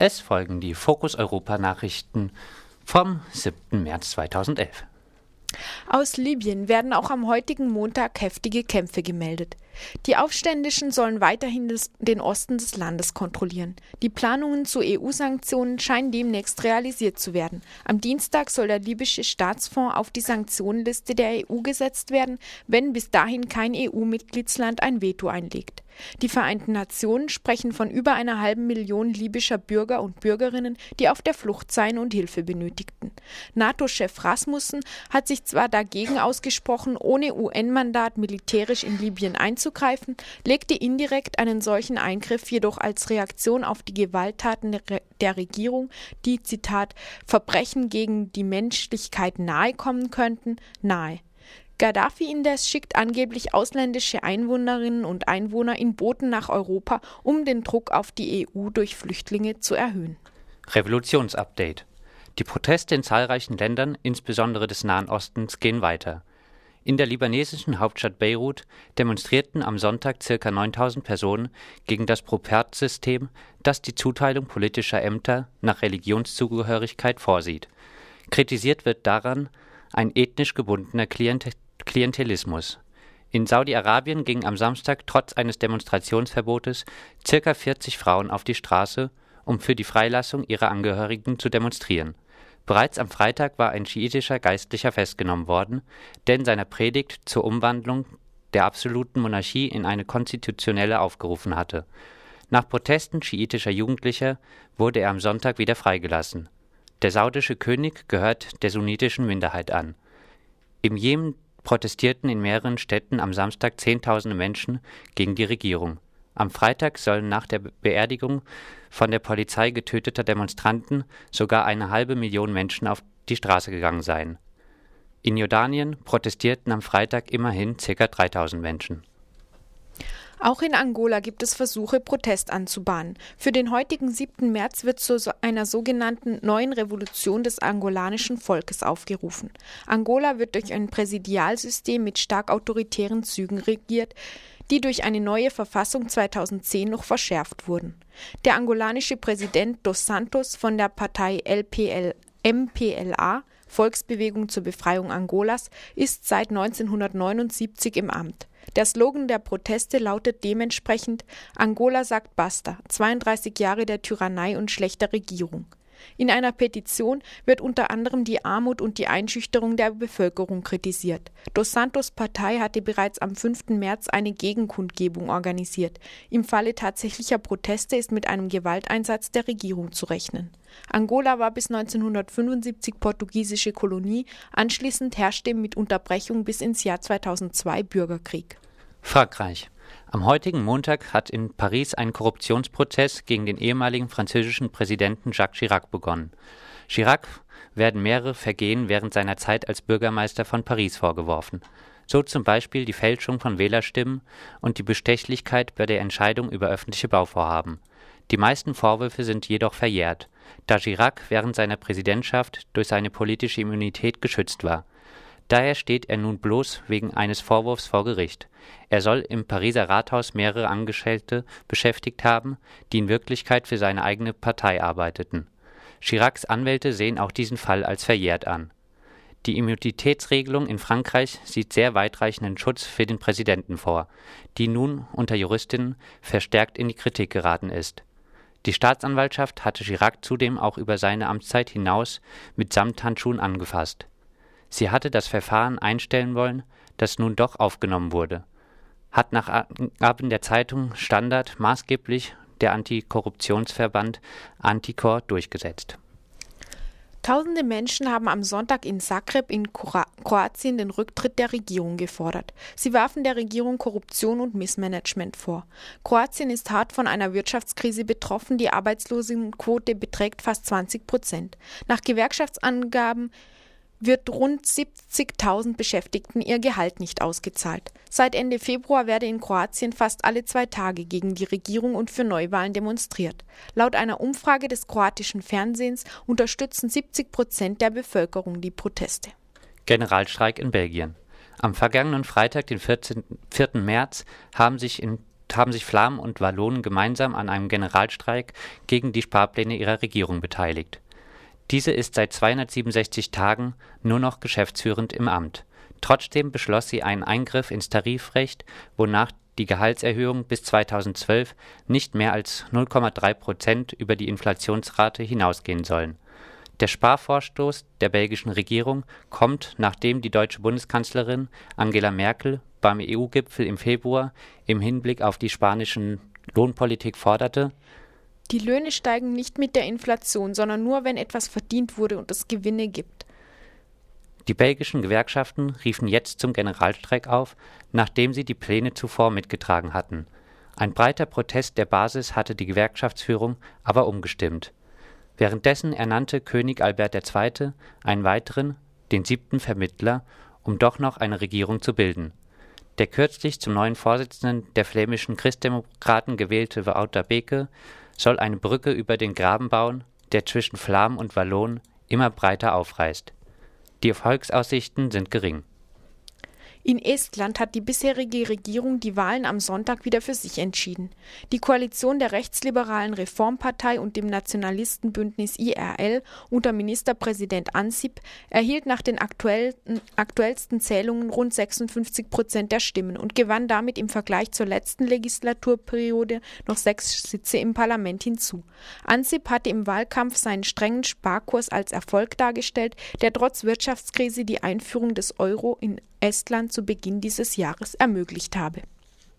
Es folgen die Fokus Europa Nachrichten vom 7. März 2011. Aus Libyen werden auch am heutigen Montag heftige Kämpfe gemeldet. Die Aufständischen sollen weiterhin des, den Osten des Landes kontrollieren. Die Planungen zu EU-Sanktionen scheinen demnächst realisiert zu werden. Am Dienstag soll der libysche Staatsfonds auf die Sanktionenliste der EU gesetzt werden, wenn bis dahin kein EU-Mitgliedsland ein Veto einlegt. Die Vereinten Nationen sprechen von über einer halben Million libyscher Bürger und Bürgerinnen, die auf der Flucht seien und Hilfe benötigten. NATO-Chef Rasmussen hat sich zwar dagegen ausgesprochen, ohne UN-Mandat militärisch in Libyen einzugreifen, einzugreifen, legte indirekt einen solchen Eingriff jedoch als Reaktion auf die Gewalttaten der Regierung, die Zitat Verbrechen gegen die Menschlichkeit nahe kommen könnten, nahe. Gaddafi indes schickt angeblich ausländische Einwohnerinnen und Einwohner in Booten nach Europa, um den Druck auf die EU durch Flüchtlinge zu erhöhen. Revolutionsupdate. Die Proteste in zahlreichen Ländern, insbesondere des Nahen Ostens, gehen weiter. In der libanesischen Hauptstadt Beirut demonstrierten am Sonntag ca. 9000 Personen gegen das Propertsystem, das die Zuteilung politischer Ämter nach Religionszugehörigkeit vorsieht. Kritisiert wird daran ein ethnisch gebundener Klientelismus. In Saudi-Arabien gingen am Samstag trotz eines Demonstrationsverbotes ca. 40 Frauen auf die Straße, um für die Freilassung ihrer Angehörigen zu demonstrieren Bereits am Freitag war ein schiitischer Geistlicher festgenommen worden, der in seiner Predigt zur Umwandlung der absoluten Monarchie in eine konstitutionelle aufgerufen hatte. Nach Protesten schiitischer Jugendlicher wurde er am Sonntag wieder freigelassen. Der saudische König gehört der sunnitischen Minderheit an. Im Jemen protestierten in mehreren Städten am Samstag Zehntausende Menschen gegen die Regierung. Am Freitag sollen nach der Beerdigung von der Polizei getöteter Demonstranten sogar eine halbe Million Menschen auf die Straße gegangen sein. In Jordanien protestierten am Freitag immerhin ca. 3000 Menschen. Auch in Angola gibt es Versuche, Protest anzubahnen. Für den heutigen 7. März wird zu einer sogenannten neuen Revolution des angolanischen Volkes aufgerufen. Angola wird durch ein Präsidialsystem mit stark autoritären Zügen regiert, die durch eine neue Verfassung 2010 noch verschärft wurden. Der angolanische Präsident Dos Santos von der Partei LPL, MPLA Volksbewegung zur Befreiung Angolas ist seit 1979 im Amt. Der Slogan der Proteste lautet dementsprechend Angola sagt Basta, 32 Jahre der Tyrannei und schlechter Regierung. In einer Petition wird unter anderem die Armut und die Einschüchterung der Bevölkerung kritisiert. Dos Santos Partei hatte bereits am 5. März eine Gegenkundgebung organisiert. Im Falle tatsächlicher Proteste ist mit einem Gewalteinsatz der Regierung zu rechnen. Angola war bis 1975 portugiesische Kolonie, anschließend herrschte mit Unterbrechung bis ins Jahr 2002 Bürgerkrieg. Frankreich am heutigen Montag hat in Paris ein Korruptionsprozess gegen den ehemaligen französischen Präsidenten Jacques Chirac begonnen. Chirac werden mehrere Vergehen während seiner Zeit als Bürgermeister von Paris vorgeworfen. So zum Beispiel die Fälschung von Wählerstimmen und die Bestechlichkeit bei der Entscheidung über öffentliche Bauvorhaben. Die meisten Vorwürfe sind jedoch verjährt, da Chirac während seiner Präsidentschaft durch seine politische Immunität geschützt war. Daher steht er nun bloß wegen eines Vorwurfs vor Gericht. Er soll im Pariser Rathaus mehrere Angestellte beschäftigt haben, die in Wirklichkeit für seine eigene Partei arbeiteten. Chiracs Anwälte sehen auch diesen Fall als verjährt an. Die Immunitätsregelung in Frankreich sieht sehr weitreichenden Schutz für den Präsidenten vor, die nun unter Juristinnen verstärkt in die Kritik geraten ist. Die Staatsanwaltschaft hatte Chirac zudem auch über seine Amtszeit hinaus mit Samthandschuhen angefasst. Sie hatte das Verfahren einstellen wollen, das nun doch aufgenommen wurde, hat nach Angaben der Zeitung Standard maßgeblich der Antikorruptionsverband Anticor durchgesetzt. Tausende Menschen haben am Sonntag in Zagreb in Kroatien den Rücktritt der Regierung gefordert. Sie warfen der Regierung Korruption und Missmanagement vor. Kroatien ist hart von einer Wirtschaftskrise betroffen. Die Arbeitslosenquote beträgt fast 20 Prozent. Nach Gewerkschaftsangaben wird rund 70.000 Beschäftigten ihr Gehalt nicht ausgezahlt. Seit Ende Februar werde in Kroatien fast alle zwei Tage gegen die Regierung und für Neuwahlen demonstriert. Laut einer Umfrage des kroatischen Fernsehens unterstützen 70 Prozent der Bevölkerung die Proteste. Generalstreik in Belgien. Am vergangenen Freitag, den 14, 4. März, haben sich in haben sich Flamen und Wallonen gemeinsam an einem Generalstreik gegen die Sparpläne ihrer Regierung beteiligt. Diese ist seit 267 Tagen nur noch geschäftsführend im Amt. Trotzdem beschloss sie einen Eingriff ins Tarifrecht, wonach die Gehaltserhöhung bis 2012 nicht mehr als 0,3 Prozent über die Inflationsrate hinausgehen sollen. Der Sparvorstoß der belgischen Regierung kommt, nachdem die deutsche Bundeskanzlerin Angela Merkel beim EU-Gipfel im Februar im Hinblick auf die spanischen Lohnpolitik forderte, die Löhne steigen nicht mit der Inflation, sondern nur, wenn etwas verdient wurde und es Gewinne gibt. Die belgischen Gewerkschaften riefen jetzt zum Generalstreik auf, nachdem sie die Pläne zuvor mitgetragen hatten. Ein breiter Protest der Basis hatte die Gewerkschaftsführung aber umgestimmt. Währenddessen ernannte König Albert II. einen weiteren, den siebten Vermittler, um doch noch eine Regierung zu bilden. Der kürzlich zum neuen Vorsitzenden der flämischen Christdemokraten gewählte Wouter Beke soll eine Brücke über den Graben bauen, der zwischen Flamen und Wallonen immer breiter aufreißt. Die Erfolgsaussichten sind gering in Estland hat die bisherige Regierung die Wahlen am Sonntag wieder für sich entschieden. Die Koalition der rechtsliberalen Reformpartei und dem Nationalistenbündnis IRL unter Ministerpräsident Ansip erhielt nach den aktuellsten Zählungen rund 56 Prozent der Stimmen und gewann damit im Vergleich zur letzten Legislaturperiode noch sechs Sitze im Parlament hinzu. Ansip hatte im Wahlkampf seinen strengen Sparkurs als Erfolg dargestellt, der trotz Wirtschaftskrise die Einführung des Euro in Estland zu Beginn dieses Jahres ermöglicht habe